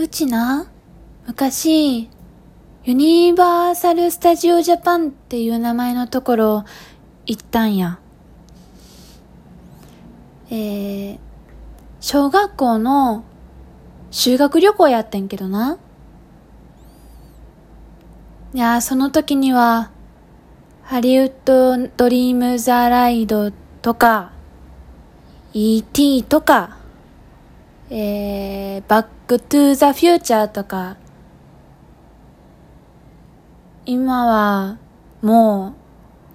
うちな、昔、ユニバーサル・スタジオ・ジャパンっていう名前のところ行ったんや。えー、小学校の修学旅行やってんけどな。いや、その時には、ハリウッド・ドリーム・ザ・ライドとか、E.T. とか、えー、バック・トゥー・ザ・フューチャーとか、今は、もう、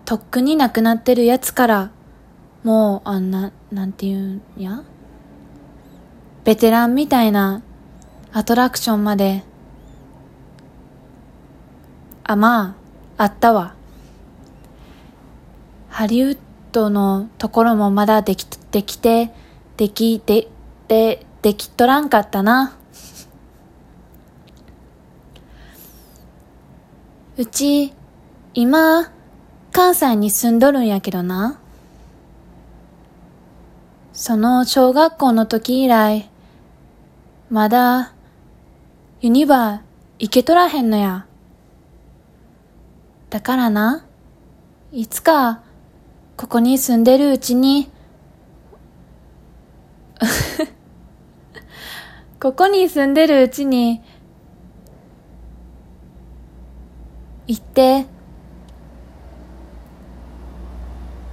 とっくになくなってるやつから、もう、あんな、なんていうんや？ベテランみたいなアトラクションまで、あ、まあ、あったわ。ハリウッドのところもまだでき、できて、でき、で、で、できっとらんかったな。うち、今、関西に住んどるんやけどな。その小学校の時以来、まだ、ユニバー行けとらへんのや。だからな、いつか、ここに住んでるうちに、ここに住んでるうちに、行って、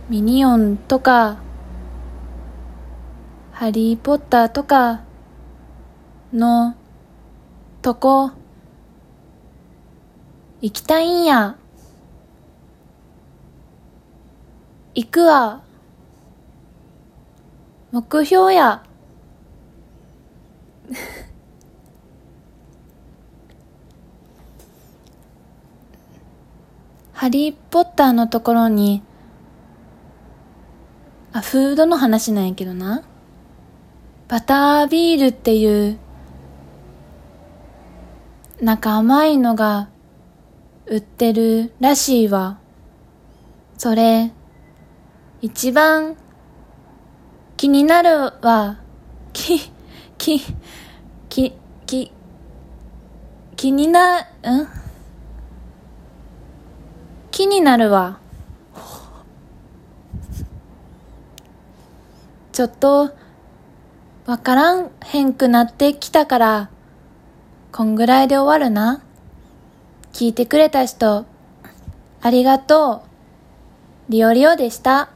ミニオンとか、ハリーポッターとかのとこ行きたいんや。行くわ。目標や。ハリーポッターのところに、あ、フードの話なんやけどな。バタービールっていう、なんか甘いのが売ってるらしいわ。それ、一番気になるわ。き、き、き、き、気にな、ん？気になるわ。ちょっと、わからんへんくなってきたから、こんぐらいで終わるな。聞いてくれた人、ありがとう。リオリオでした。